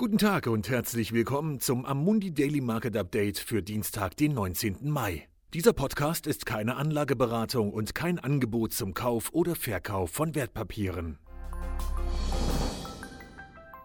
Guten Tag und herzlich willkommen zum Amundi Daily Market Update für Dienstag, den 19. Mai. Dieser Podcast ist keine Anlageberatung und kein Angebot zum Kauf oder Verkauf von Wertpapieren.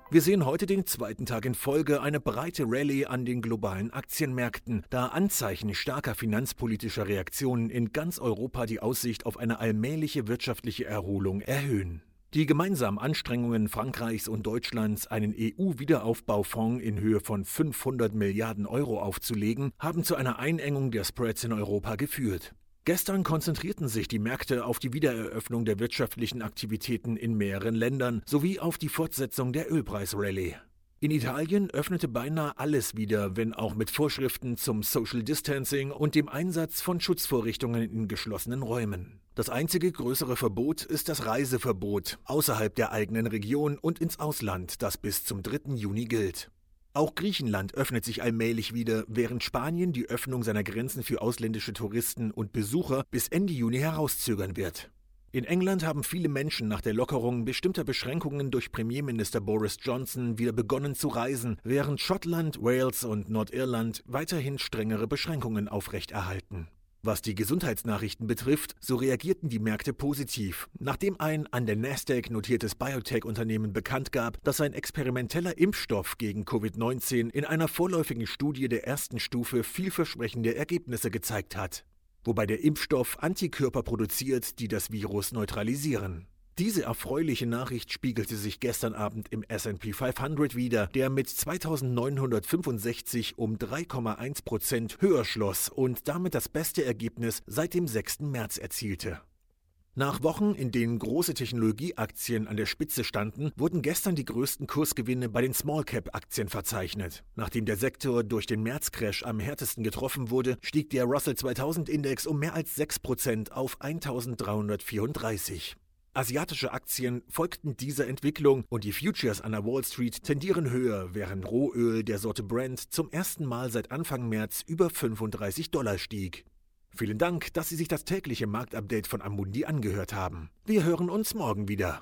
Wir sehen heute den zweiten Tag in Folge eine breite Rallye an den globalen Aktienmärkten, da Anzeichen starker finanzpolitischer Reaktionen in ganz Europa die Aussicht auf eine allmähliche wirtschaftliche Erholung erhöhen. Die gemeinsamen Anstrengungen Frankreichs und Deutschlands, einen EU-Wiederaufbaufonds in Höhe von 500 Milliarden Euro aufzulegen, haben zu einer Einengung der Spreads in Europa geführt. Gestern konzentrierten sich die Märkte auf die Wiedereröffnung der wirtschaftlichen Aktivitäten in mehreren Ländern sowie auf die Fortsetzung der Ölpreisrallye. In Italien öffnete beinahe alles wieder, wenn auch mit Vorschriften zum Social Distancing und dem Einsatz von Schutzvorrichtungen in geschlossenen Räumen. Das einzige größere Verbot ist das Reiseverbot außerhalb der eigenen Region und ins Ausland, das bis zum 3. Juni gilt. Auch Griechenland öffnet sich allmählich wieder, während Spanien die Öffnung seiner Grenzen für ausländische Touristen und Besucher bis Ende Juni herauszögern wird. In England haben viele Menschen nach der Lockerung bestimmter Beschränkungen durch Premierminister Boris Johnson wieder begonnen zu reisen, während Schottland, Wales und Nordirland weiterhin strengere Beschränkungen aufrechterhalten. Was die Gesundheitsnachrichten betrifft, so reagierten die Märkte positiv, nachdem ein an der Nasdaq notiertes Biotech-Unternehmen bekannt gab, dass ein experimenteller Impfstoff gegen Covid-19 in einer vorläufigen Studie der ersten Stufe vielversprechende Ergebnisse gezeigt hat wobei der Impfstoff Antikörper produziert, die das Virus neutralisieren. Diese erfreuliche Nachricht spiegelte sich gestern Abend im SP 500 wider, der mit 2965 um 3,1 Prozent höher schloss und damit das beste Ergebnis seit dem 6. März erzielte. Nach Wochen, in denen große Technologieaktien an der Spitze standen, wurden gestern die größten Kursgewinne bei den Small-Cap-Aktien verzeichnet. Nachdem der Sektor durch den März-Crash am härtesten getroffen wurde, stieg der Russell 2000-Index um mehr als 6% auf 1334. Asiatische Aktien folgten dieser Entwicklung und die Futures an der Wall Street tendieren höher, während Rohöl der Sorte Brent zum ersten Mal seit Anfang März über 35 Dollar stieg. Vielen Dank, dass Sie sich das tägliche Marktupdate von Amundi angehört haben. Wir hören uns morgen wieder.